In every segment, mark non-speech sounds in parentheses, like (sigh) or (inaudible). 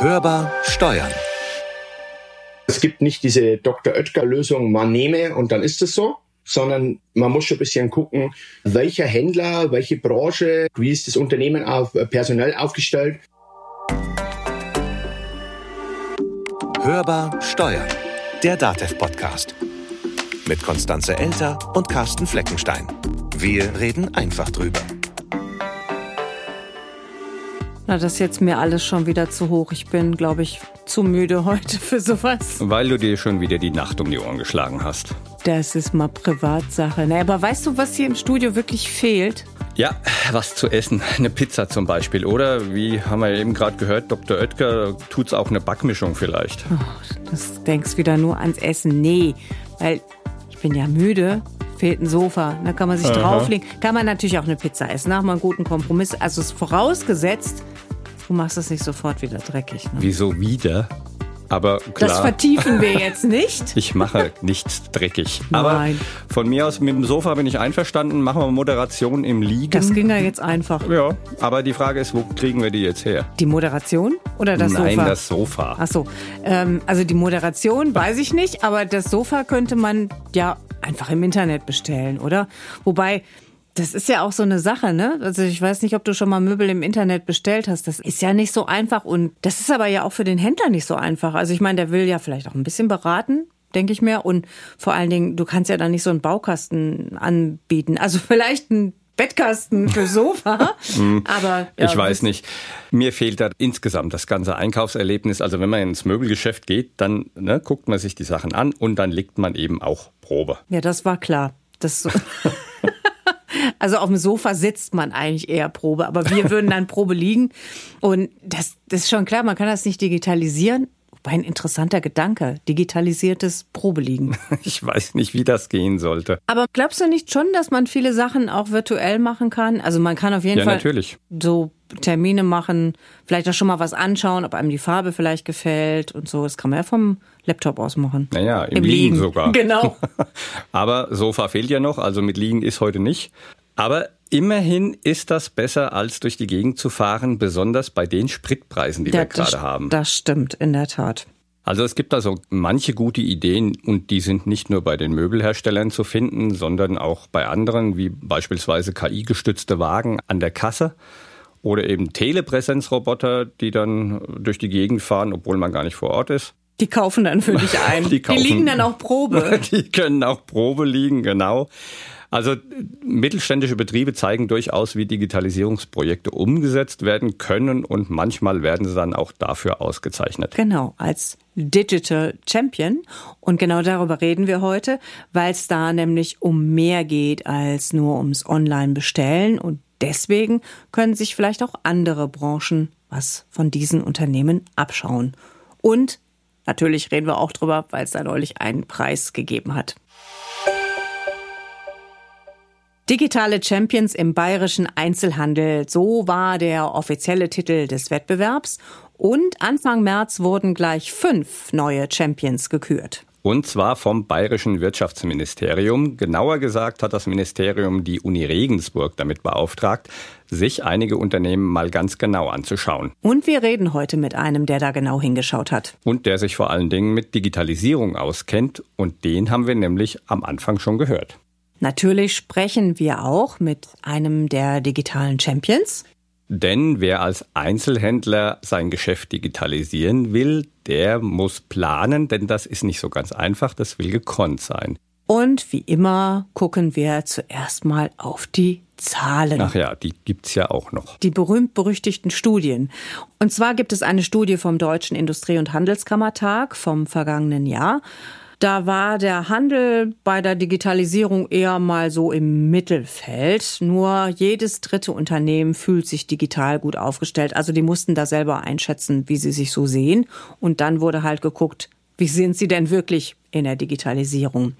Hörbar Steuern. Es gibt nicht diese Dr. Oetker-Lösung, man nehme und dann ist es so, sondern man muss schon ein bisschen gucken, welcher Händler, welche Branche, wie ist das Unternehmen auf, personell aufgestellt. Hörbar Steuern. Der DATEV-Podcast. Mit Konstanze Elter und Carsten Fleckenstein. Wir reden einfach drüber. Na, das ist jetzt mir alles schon wieder zu hoch. Ich bin, glaube ich, zu müde heute (laughs) für sowas. Weil du dir schon wieder die Nacht um die Ohren geschlagen hast. Das ist mal Privatsache. Na, aber weißt du, was hier im Studio wirklich fehlt? Ja, was zu essen. Eine Pizza zum Beispiel. Oder, wie haben wir eben gerade gehört, Dr. Oetker tut's auch eine Backmischung vielleicht. Oh, das denkst wieder nur ans Essen. Nee, weil ich bin ja müde fehlt ein Sofa, da kann man sich Aha. drauflegen. Kann man natürlich auch eine Pizza essen, nach mal einen guten Kompromiss. Also es ist vorausgesetzt, du machst es nicht sofort wieder dreckig. Ne? Wieso wieder? Aber klar. Das vertiefen wir (laughs) jetzt nicht. Ich mache nichts dreckig. Aber Nein. von mir aus mit dem Sofa bin ich einverstanden. Machen wir Moderation im Liegen. Das ging ja jetzt einfach. Ja, aber die Frage ist, wo kriegen wir die jetzt her? Die Moderation oder das Nein, Sofa? Nein, das Sofa. Ach so. Ähm, also die Moderation (laughs) weiß ich nicht, aber das Sofa könnte man ja einfach im Internet bestellen, oder? Wobei, das ist ja auch so eine Sache, ne? Also ich weiß nicht, ob du schon mal Möbel im Internet bestellt hast. Das ist ja nicht so einfach und das ist aber ja auch für den Händler nicht so einfach. Also ich meine, der will ja vielleicht auch ein bisschen beraten, denke ich mir. Und vor allen Dingen, du kannst ja dann nicht so einen Baukasten anbieten. Also (laughs) vielleicht ein Bettkasten für Sofa. Mhm. (laughs) aber ja, ich weiß nicht. Mir fehlt da insgesamt das ganze Einkaufserlebnis. Also wenn man ins Möbelgeschäft geht, dann ne, guckt man sich die Sachen an und dann legt man eben auch Probe. Ja, das war klar. Das so. (laughs) Also auf dem Sofa sitzt man eigentlich eher Probe, aber wir (laughs) würden dann Probe liegen. Und das, das ist schon klar, man kann das nicht digitalisieren. Wobei ein interessanter Gedanke, digitalisiertes Probeliegen. (laughs) Ich weiß nicht, wie das gehen sollte. Aber glaubst du nicht schon, dass man viele Sachen auch virtuell machen kann? Also man kann auf jeden ja, Fall natürlich. so Termine machen, vielleicht auch schon mal was anschauen, ob einem die Farbe vielleicht gefällt und so. Das kann man ja vom Laptop aus machen. Naja, im, Im Liegen, Liegen sogar. (laughs) Genau. Aber Sofa fehlt ja noch, also mit Liegen ist heute nicht. Aber immerhin ist das besser, als durch die Gegend zu fahren, besonders bei den Spritpreisen, die ja, wir gerade haben. Das stimmt, in der Tat. Also es gibt also manche gute Ideen und die sind nicht nur bei den Möbelherstellern zu finden, sondern auch bei anderen, wie beispielsweise KI-gestützte Wagen an der Kasse oder eben Telepräsenzroboter, die dann durch die Gegend fahren, obwohl man gar nicht vor Ort ist. Die kaufen dann für dich (laughs) ein. die, kaufen, die liegen dann auch Probe. (laughs) Die können auch Probe liegen, genau. Also mittelständische Betriebe zeigen durchaus, wie Digitalisierungsprojekte umgesetzt werden können und manchmal werden sie dann auch dafür ausgezeichnet. Genau, als Digital Champion. Und genau darüber reden wir heute, weil es da nämlich um mehr geht als nur ums Online-Bestellen. Und deswegen können sich vielleicht auch andere Branchen was von diesen Unternehmen abschauen. Und natürlich reden wir auch drüber, weil es da neulich einen Preis gegeben hat. Digitale Champions im bayerischen Einzelhandel, so war der offizielle Titel des Wettbewerbs. Und Anfang März wurden gleich fünf neue Champions gekürt. Und zwar vom Bayerischen Wirtschaftsministerium. Genauer gesagt hat das Ministerium die Uni Regensburg damit beauftragt, sich einige Unternehmen mal ganz genau anzuschauen. Und wir reden heute mit einem, der da genau hingeschaut hat. Und der sich vor allen Dingen mit Digitalisierung auskennt. Und den haben wir nämlich am Anfang schon gehört. Natürlich sprechen wir auch mit einem der digitalen Champions. Denn wer als Einzelhändler sein Geschäft digitalisieren will, der muss planen, denn das ist nicht so ganz einfach, das will gekonnt sein. Und wie immer gucken wir zuerst mal auf die Zahlen. Ach ja, die gibt's ja auch noch. Die berühmt-berüchtigten Studien. Und zwar gibt es eine Studie vom Deutschen Industrie- und Handelskammertag vom vergangenen Jahr. Da war der Handel bei der Digitalisierung eher mal so im Mittelfeld. Nur jedes dritte Unternehmen fühlt sich digital gut aufgestellt. Also die mussten da selber einschätzen, wie sie sich so sehen. Und dann wurde halt geguckt, wie sind sie denn wirklich in der Digitalisierung?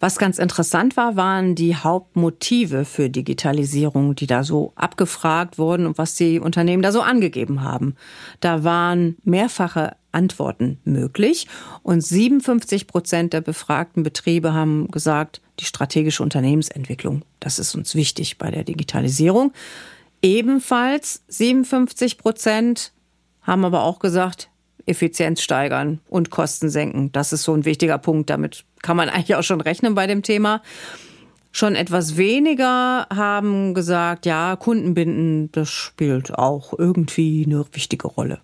Was ganz interessant war, waren die Hauptmotive für Digitalisierung, die da so abgefragt wurden und was die Unternehmen da so angegeben haben. Da waren mehrfache Antworten möglich und 57 Prozent der befragten Betriebe haben gesagt, die strategische Unternehmensentwicklung, das ist uns wichtig bei der Digitalisierung. Ebenfalls 57 Prozent haben aber auch gesagt, Effizienz steigern und Kosten senken. Das ist so ein wichtiger Punkt. Damit kann man eigentlich auch schon rechnen bei dem Thema. Schon etwas weniger haben gesagt, ja, Kundenbinden, das spielt auch irgendwie eine wichtige Rolle.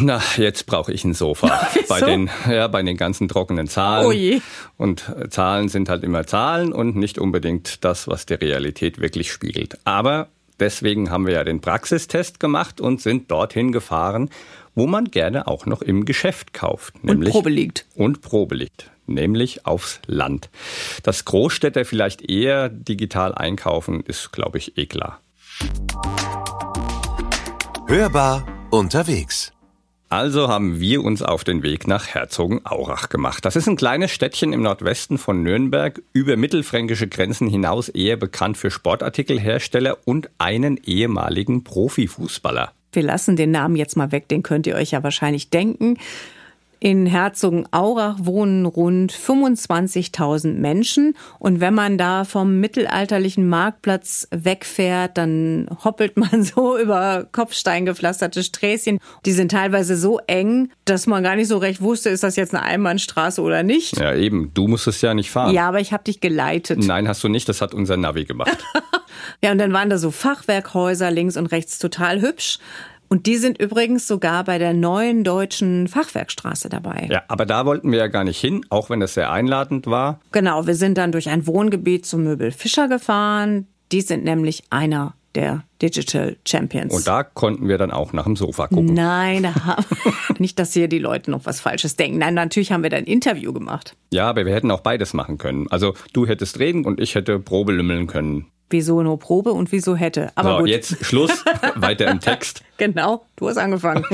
Na, jetzt brauche ich ein Sofa. (laughs) bei den, ja, bei den ganzen trockenen Zahlen. Oh je. Und äh, Zahlen sind halt immer Zahlen und nicht unbedingt das, was die Realität wirklich spiegelt. Aber deswegen haben wir ja den Praxistest gemacht und sind dorthin gefahren, wo man gerne auch noch im Geschäft kauft. Nämlich und Probe liegt. Und Probe liegt nämlich aufs Land. Dass Großstädter vielleicht eher digital einkaufen, ist, glaube ich, eh klar. Hörbar unterwegs. Also haben wir uns auf den Weg nach Herzogenaurach gemacht. Das ist ein kleines Städtchen im Nordwesten von Nürnberg, über mittelfränkische Grenzen hinaus eher bekannt für Sportartikelhersteller und einen ehemaligen Profifußballer. Wir lassen den Namen jetzt mal weg, den könnt ihr euch ja wahrscheinlich denken. In Herzogenaurach wohnen rund 25.000 Menschen. Und wenn man da vom mittelalterlichen Marktplatz wegfährt, dann hoppelt man (laughs) so über kopfsteingepflasterte Sträßchen. Die sind teilweise so eng, dass man gar nicht so recht wusste, ist das jetzt eine Einbahnstraße oder nicht. Ja, eben. Du musstest ja nicht fahren. Ja, aber ich habe dich geleitet. Nein, hast du nicht. Das hat unser Navi gemacht. (laughs) ja, und dann waren da so Fachwerkhäuser links und rechts total hübsch. Und die sind übrigens sogar bei der neuen deutschen Fachwerkstraße dabei. Ja, aber da wollten wir ja gar nicht hin, auch wenn es sehr einladend war. Genau, wir sind dann durch ein Wohngebiet zum Möbel Fischer gefahren. Die sind nämlich einer der Digital Champions. Und da konnten wir dann auch nach dem Sofa gucken. Nein, (laughs) nicht, dass hier die Leute noch was Falsches denken. Nein, natürlich haben wir da ein Interview gemacht. Ja, aber wir hätten auch beides machen können. Also du hättest reden und ich hätte Probe lümmeln können wieso nur Probe und wieso hätte. Aber so, gut. jetzt Schluss, (laughs) weiter im Text. Genau, du hast angefangen.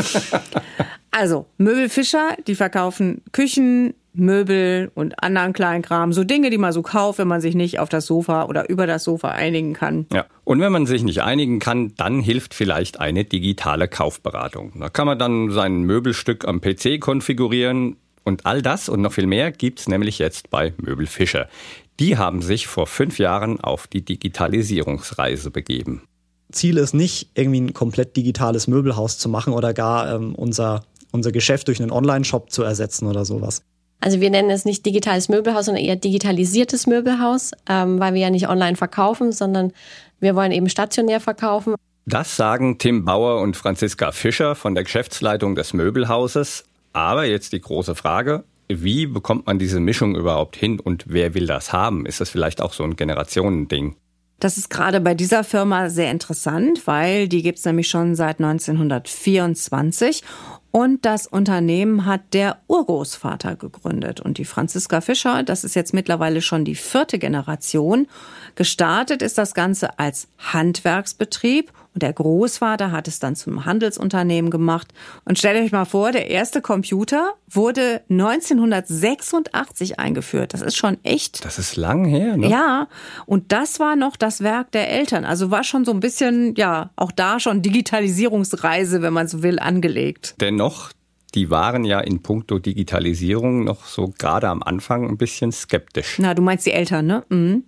(laughs) also, Möbelfischer, die verkaufen Küchen, Möbel und anderen Kleinkram, so Dinge, die man so kauft, wenn man sich nicht auf das Sofa oder über das Sofa einigen kann. Ja. Und wenn man sich nicht einigen kann, dann hilft vielleicht eine digitale Kaufberatung. Da kann man dann sein Möbelstück am PC konfigurieren, und all das und noch viel mehr gibt's nämlich jetzt bei Möbelfischer. Die haben sich vor fünf Jahren auf die Digitalisierungsreise begeben. Ziel ist nicht, irgendwie ein komplett digitales Möbelhaus zu machen oder gar ähm, unser, unser Geschäft durch einen Online-Shop zu ersetzen oder sowas. Also wir nennen es nicht digitales Möbelhaus, sondern eher digitalisiertes Möbelhaus, ähm, weil wir ja nicht online verkaufen, sondern wir wollen eben stationär verkaufen. Das sagen Tim Bauer und Franziska Fischer von der Geschäftsleitung des Möbelhauses. Aber jetzt die große Frage, wie bekommt man diese Mischung überhaupt hin und wer will das haben? Ist das vielleicht auch so ein Generationending? Das ist gerade bei dieser Firma sehr interessant, weil die gibt es nämlich schon seit 1924 und das Unternehmen hat der Urgroßvater gegründet. Und die Franziska Fischer, das ist jetzt mittlerweile schon die vierte Generation. Gestartet ist das Ganze als Handwerksbetrieb und der Großvater hat es dann zum Handelsunternehmen gemacht. Und stellt euch mal vor, der erste Computer wurde 1986 eingeführt. Das ist schon echt. Das ist lang her, ne? Ja. Und das war noch das Werk der Eltern. Also war schon so ein bisschen, ja, auch da schon Digitalisierungsreise, wenn man so will, angelegt. Dennoch, die waren ja in puncto Digitalisierung noch so gerade am Anfang ein bisschen skeptisch. Na, du meinst die Eltern, ne? Mhm.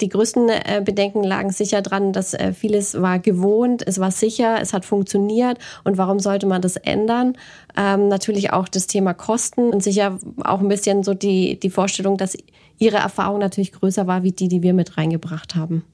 Die größten äh, Bedenken lagen sicher dran, dass äh, vieles war gewohnt, es war sicher, es hat funktioniert und warum sollte man das ändern? Ähm, natürlich auch das Thema Kosten und sicher auch ein bisschen so die, die Vorstellung, dass ihre Erfahrung natürlich größer war wie die, die wir mit reingebracht haben.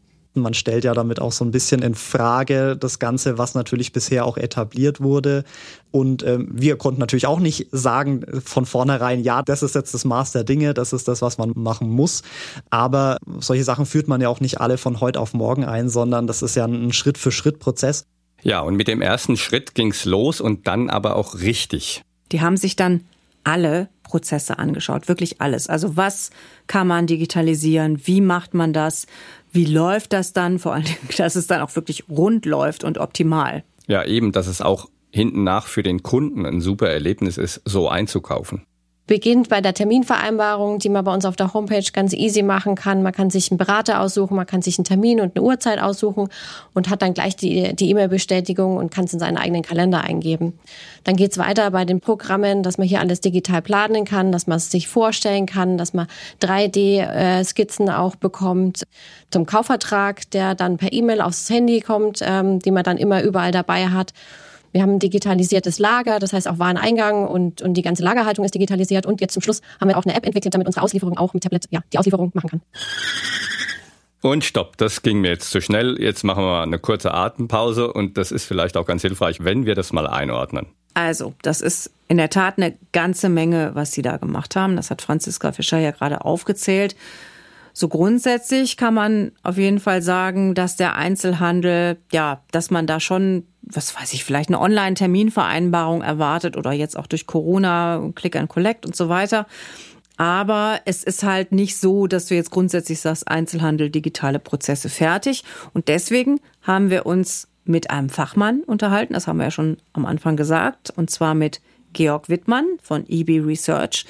Man stellt ja damit auch so ein bisschen in Frage das Ganze, was natürlich bisher auch etabliert wurde. Und ähm, wir konnten natürlich auch nicht sagen von vornherein, ja, das ist jetzt das Maß der Dinge, das ist das, was man machen muss. Aber solche Sachen führt man ja auch nicht alle von heute auf morgen ein, sondern das ist ja ein Schritt-für-Schritt-Prozess. Ja, und mit dem ersten Schritt ging's los und dann aber auch richtig. Die haben sich dann alle Prozesse angeschaut, wirklich alles. Also was kann man digitalisieren? Wie macht man das? Wie läuft das dann? Vor allem, dass es dann auch wirklich rund läuft und optimal. Ja, eben, dass es auch hinten nach für den Kunden ein super Erlebnis ist, so einzukaufen beginnt bei der Terminvereinbarung, die man bei uns auf der Homepage ganz easy machen kann. Man kann sich einen Berater aussuchen, man kann sich einen Termin und eine Uhrzeit aussuchen und hat dann gleich die die E-Mail-Bestätigung und kann es in seinen eigenen Kalender eingeben. Dann geht's weiter bei den Programmen, dass man hier alles digital planen kann, dass man es sich vorstellen kann, dass man 3D-Skizzen auch bekommt zum Kaufvertrag, der dann per E-Mail aufs Handy kommt, ähm, die man dann immer überall dabei hat. Wir haben ein digitalisiertes Lager, das heißt auch Wareneingang und, und die ganze Lagerhaltung ist digitalisiert. Und jetzt zum Schluss haben wir auch eine App entwickelt, damit unsere Auslieferung auch mit Tablet ja, die Auslieferung machen kann. Und stopp, das ging mir jetzt zu schnell. Jetzt machen wir mal eine kurze Atempause und das ist vielleicht auch ganz hilfreich, wenn wir das mal einordnen. Also, das ist in der Tat eine ganze Menge, was Sie da gemacht haben. Das hat Franziska Fischer ja gerade aufgezählt. So grundsätzlich kann man auf jeden Fall sagen, dass der Einzelhandel, ja, dass man da schon, was weiß ich, vielleicht eine Online-Terminvereinbarung erwartet oder jetzt auch durch Corona, Click and Collect und so weiter. Aber es ist halt nicht so, dass du jetzt grundsätzlich sagst, Einzelhandel, digitale Prozesse fertig. Und deswegen haben wir uns mit einem Fachmann unterhalten, das haben wir ja schon am Anfang gesagt, und zwar mit Georg Wittmann von EB Research.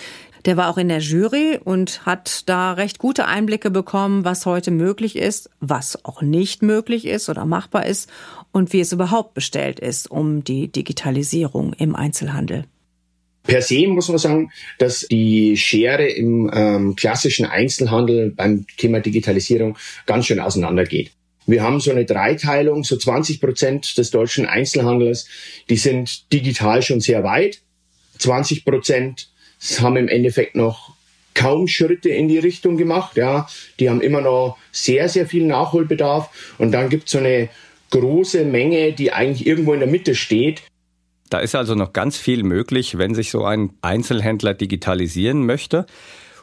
Der war auch in der Jury und hat da recht gute Einblicke bekommen, was heute möglich ist, was auch nicht möglich ist oder machbar ist und wie es überhaupt bestellt ist um die Digitalisierung im Einzelhandel. Per se muss man sagen, dass die Schere im ähm, klassischen Einzelhandel beim Thema Digitalisierung ganz schön auseinandergeht. Wir haben so eine Dreiteilung, so 20 Prozent des deutschen Einzelhandels, die sind digital schon sehr weit. 20 Prozent haben im Endeffekt noch kaum Schritte in die Richtung gemacht. Ja, die haben immer noch sehr, sehr viel Nachholbedarf. Und dann gibt es so eine große Menge, die eigentlich irgendwo in der Mitte steht. Da ist also noch ganz viel möglich, wenn sich so ein Einzelhändler digitalisieren möchte.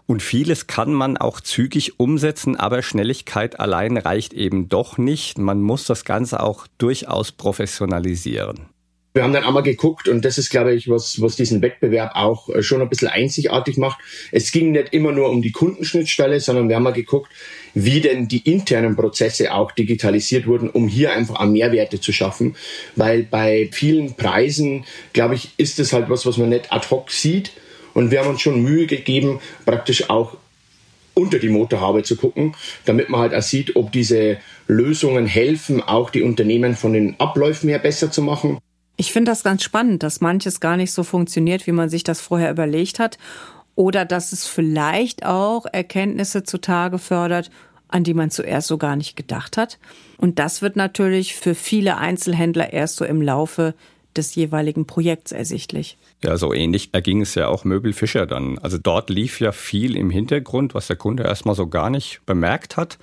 Und vieles kann man auch zügig umsetzen, aber Schnelligkeit allein reicht eben doch nicht. Man muss das Ganze auch durchaus professionalisieren. Wir haben dann einmal geguckt und das ist, glaube ich, was, was diesen Wettbewerb auch äh, schon ein bisschen einzigartig macht. Es ging nicht immer nur um die Kundenschnittstelle, sondern wir haben mal geguckt, wie denn die internen Prozesse auch digitalisiert wurden, um hier einfach auch Mehrwerte zu schaffen. Weil bei vielen Preisen, glaube ich, ist es halt was, was man nicht ad hoc sieht. Und wir haben uns schon Mühe gegeben, praktisch auch unter die Motorhaube zu gucken, damit man halt auch sieht, ob diese Lösungen helfen, auch die Unternehmen von den Abläufen her besser zu machen. Ich finde das ganz spannend, dass manches gar nicht so funktioniert, wie man sich das vorher überlegt hat. Oder dass es vielleicht auch Erkenntnisse zutage fördert, an die man zuerst so gar nicht gedacht hat. Und das wird natürlich für viele Einzelhändler erst so im Laufe des jeweiligen Projekts ersichtlich. Ja, so ähnlich erging es ja auch Möbel Fischer dann. Also dort lief ja viel im Hintergrund, was der Kunde erstmal so gar nicht bemerkt hat.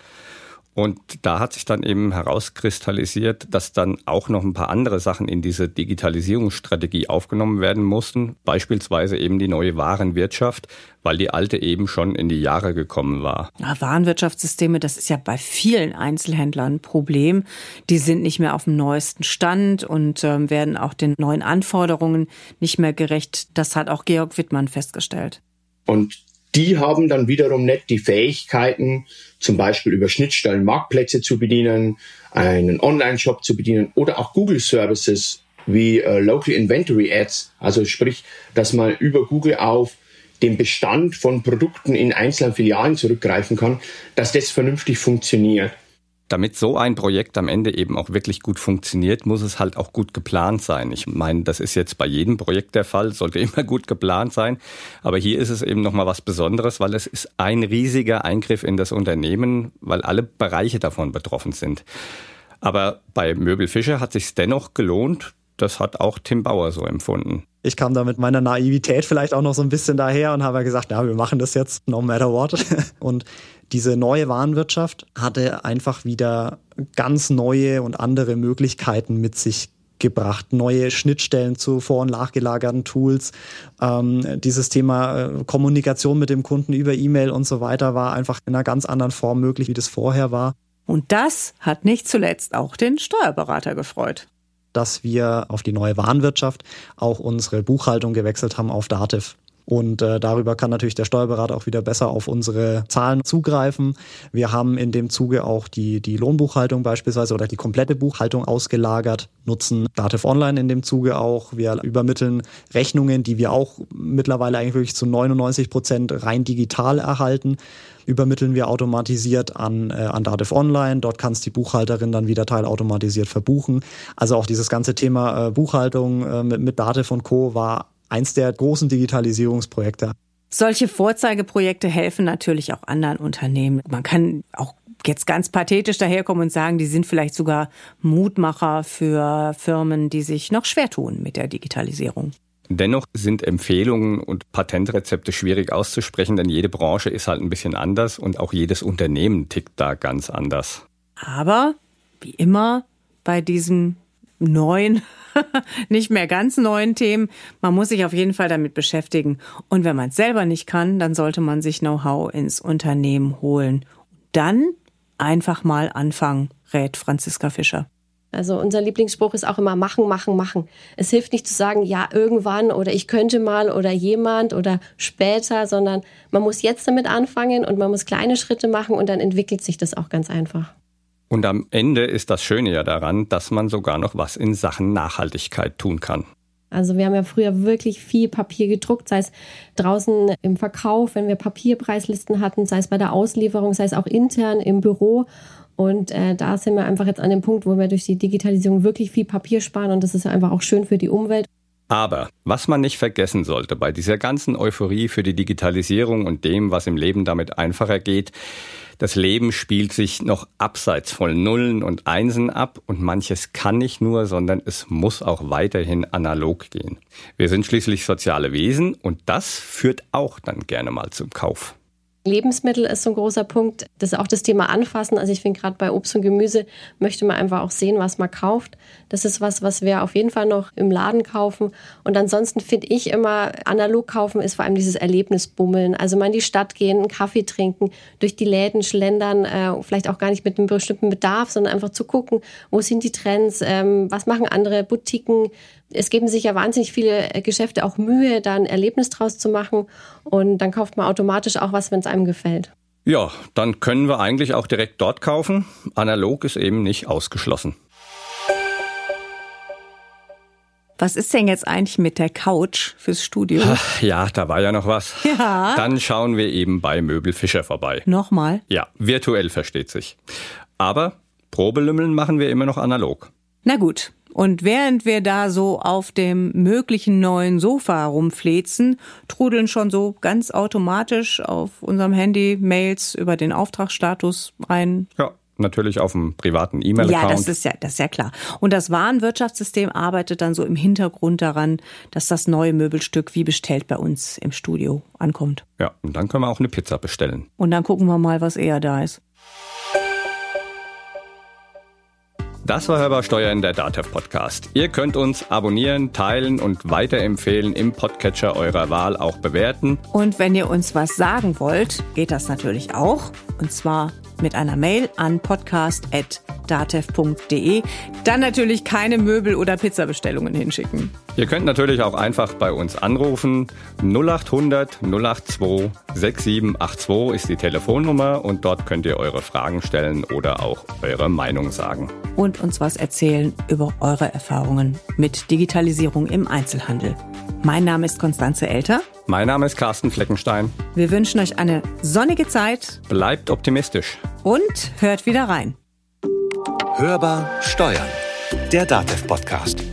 Und da hat sich dann eben herauskristallisiert, dass dann auch noch ein paar andere Sachen in diese Digitalisierungsstrategie aufgenommen werden mussten, beispielsweise eben die neue Warenwirtschaft, weil die alte eben schon in die Jahre gekommen war. Ja, Warenwirtschaftssysteme, das ist ja bei vielen Einzelhändlern ein Problem. Die sind nicht mehr auf dem neuesten Stand und äh, werden auch den neuen Anforderungen nicht mehr gerecht. Das hat auch Georg Wittmann festgestellt. Und die haben dann wiederum nicht die Fähigkeiten, zum Beispiel über Schnittstellen Marktplätze zu bedienen, einen Online-Shop zu bedienen oder auch Google-Services wie äh, Local Inventory Ads, also sprich, dass man über Google auf den Bestand von Produkten in einzelnen Filialen zurückgreifen kann, dass das vernünftig funktioniert damit so ein Projekt am Ende eben auch wirklich gut funktioniert, muss es halt auch gut geplant sein. Ich meine, das ist jetzt bei jedem Projekt der Fall, sollte (laughs) immer gut geplant sein. Aber hier ist es eben nochmal was Besonderes, weil es ist ein riesiger Eingriff in das Unternehmen, weil alle Bereiche davon betroffen sind. Aber bei Möbel Fischer hat sich dennoch gelohnt. Das hat auch Tim Bauer so empfunden. Ich kam da mit meiner Naivität vielleicht auch noch so ein bisschen daher und habe gesagt, ja, wir machen das jetzt no matter what. (laughs) Und diese neue Warenwirtschaft hatte einfach wieder ganz neue und andere Möglichkeiten mit sich gebracht, neue Schnittstellen zu vor- und nachgelagerten Tools. Ähm, dieses Thema äh, Kommunikation mit dem Kunden über E-Mail und so weiter war einfach in einer ganz anderen Form möglich, wie das vorher war. Und das hat nicht zuletzt auch den Steuerberater gefreut. Dass wir auf die neue Warenwirtschaft auch unsere Buchhaltung gewechselt haben auf Dativ. Und äh, darüber kann natürlich der Steuerberater auch wieder besser auf unsere Zahlen zugreifen. Wir haben in dem Zuge auch die, die Lohnbuchhaltung beispielsweise oder die komplette Buchhaltung ausgelagert, nutzen Dativ Online in dem Zuge auch. Wir übermitteln Rechnungen, die wir auch mittlerweile eigentlich wirklich zu 99 Prozent rein digital erhalten übermitteln wir automatisiert an, äh, an Dativ Online. Dort kann es die Buchhalterin dann wieder teilautomatisiert verbuchen. Also auch dieses ganze Thema äh, Buchhaltung äh, mit, mit Dativ und Co. war eins der großen Digitalisierungsprojekte. Solche Vorzeigeprojekte helfen natürlich auch anderen Unternehmen. Man kann auch jetzt ganz pathetisch daherkommen und sagen, die sind vielleicht sogar Mutmacher für Firmen, die sich noch schwer tun mit der Digitalisierung. Dennoch sind Empfehlungen und Patentrezepte schwierig auszusprechen, denn jede Branche ist halt ein bisschen anders und auch jedes Unternehmen tickt da ganz anders. Aber wie immer bei diesen neuen, (laughs) nicht mehr ganz neuen Themen, man muss sich auf jeden Fall damit beschäftigen. Und wenn man es selber nicht kann, dann sollte man sich Know-how ins Unternehmen holen. Dann einfach mal anfangen, rät Franziska Fischer. Also unser Lieblingsspruch ist auch immer machen, machen, machen. Es hilft nicht zu sagen, ja, irgendwann oder ich könnte mal oder jemand oder später, sondern man muss jetzt damit anfangen und man muss kleine Schritte machen und dann entwickelt sich das auch ganz einfach. Und am Ende ist das Schöne ja daran, dass man sogar noch was in Sachen Nachhaltigkeit tun kann. Also wir haben ja früher wirklich viel Papier gedruckt, sei es draußen im Verkauf, wenn wir Papierpreislisten hatten, sei es bei der Auslieferung, sei es auch intern im Büro. Und äh, da sind wir einfach jetzt an dem Punkt, wo wir durch die Digitalisierung wirklich viel Papier sparen und das ist einfach auch schön für die Umwelt. Aber was man nicht vergessen sollte bei dieser ganzen Euphorie für die Digitalisierung und dem, was im Leben damit einfacher geht, das Leben spielt sich noch abseits von Nullen und Einsen ab und manches kann nicht nur, sondern es muss auch weiterhin analog gehen. Wir sind schließlich soziale Wesen und das führt auch dann gerne mal zum Kauf. Lebensmittel ist so ein großer Punkt. Das ist auch das Thema Anfassen. Also ich finde gerade bei Obst und Gemüse möchte man einfach auch sehen, was man kauft. Das ist was, was wir auf jeden Fall noch im Laden kaufen. Und ansonsten finde ich immer, analog kaufen ist vor allem dieses Erlebnisbummeln. Also mal in die Stadt gehen, einen Kaffee trinken, durch die Läden schlendern, äh, vielleicht auch gar nicht mit einem bestimmten Bedarf, sondern einfach zu gucken, wo sind die Trends, ähm, was machen andere Boutiquen, es geben sich ja wahnsinnig viele äh, Geschäfte auch Mühe, da ein Erlebnis draus zu machen. Und dann kauft man automatisch auch was, wenn es einem gefällt. Ja, dann können wir eigentlich auch direkt dort kaufen. Analog ist eben nicht ausgeschlossen. Was ist denn jetzt eigentlich mit der Couch fürs Studio? Ach, ja, da war ja noch was. Ja. Dann schauen wir eben bei Möbelfischer vorbei. Nochmal? Ja, virtuell versteht sich. Aber Probelümmeln machen wir immer noch analog. Na gut, und während wir da so auf dem möglichen neuen Sofa rumflezen, trudeln schon so ganz automatisch auf unserem Handy Mails über den Auftragsstatus ein. Ja, natürlich auf dem privaten E-Mail-Account. Ja, das ist ja, das ist ja klar. Und das Warenwirtschaftssystem arbeitet dann so im Hintergrund daran, dass das neue Möbelstück wie bestellt bei uns im Studio ankommt. Ja, und dann können wir auch eine Pizza bestellen. Und dann gucken wir mal, was eher da ist. Das war Hörbar Steuern, der DATEV Podcast. Ihr könnt uns abonnieren, teilen und weiterempfehlen im Podcatcher eurer Wahl auch bewerten. Und wenn ihr uns was sagen wollt, geht das natürlich auch. Und zwar mit einer Mail an podcast.datev.de. Dann natürlich keine Möbel- oder Pizzabestellungen hinschicken. Ihr könnt natürlich auch einfach bei uns anrufen. 0800 082 6782 ist die Telefonnummer und dort könnt ihr eure Fragen stellen oder auch eure Meinung sagen. Und uns was erzählen über eure Erfahrungen mit Digitalisierung im Einzelhandel. Mein Name ist Konstanze Elter. Mein Name ist Carsten Fleckenstein. Wir wünschen euch eine sonnige Zeit. Bleibt optimistisch. Und hört wieder rein. Hörbar Steuern. Der Datev Podcast.